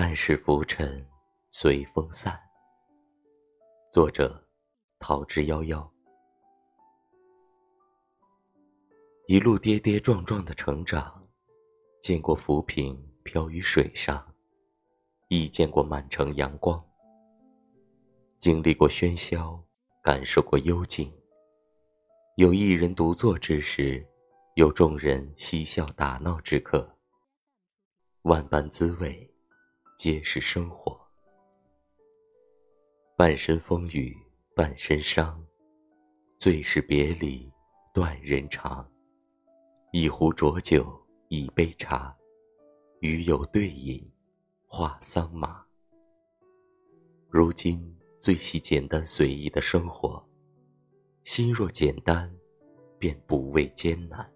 半世浮沉，随风散。作者：桃之夭夭。一路跌跌撞撞的成长，见过浮萍飘于水上，亦见过满城阳光。经历过喧嚣，感受过幽静。有一人独坐之时，有众人嬉笑打闹之刻。万般滋味。皆是生活，半生风雨半身伤，最是别离断人肠。一壶浊酒一杯茶，与友对饮话桑麻。如今最喜简单随意的生活，心若简单，便不畏艰难。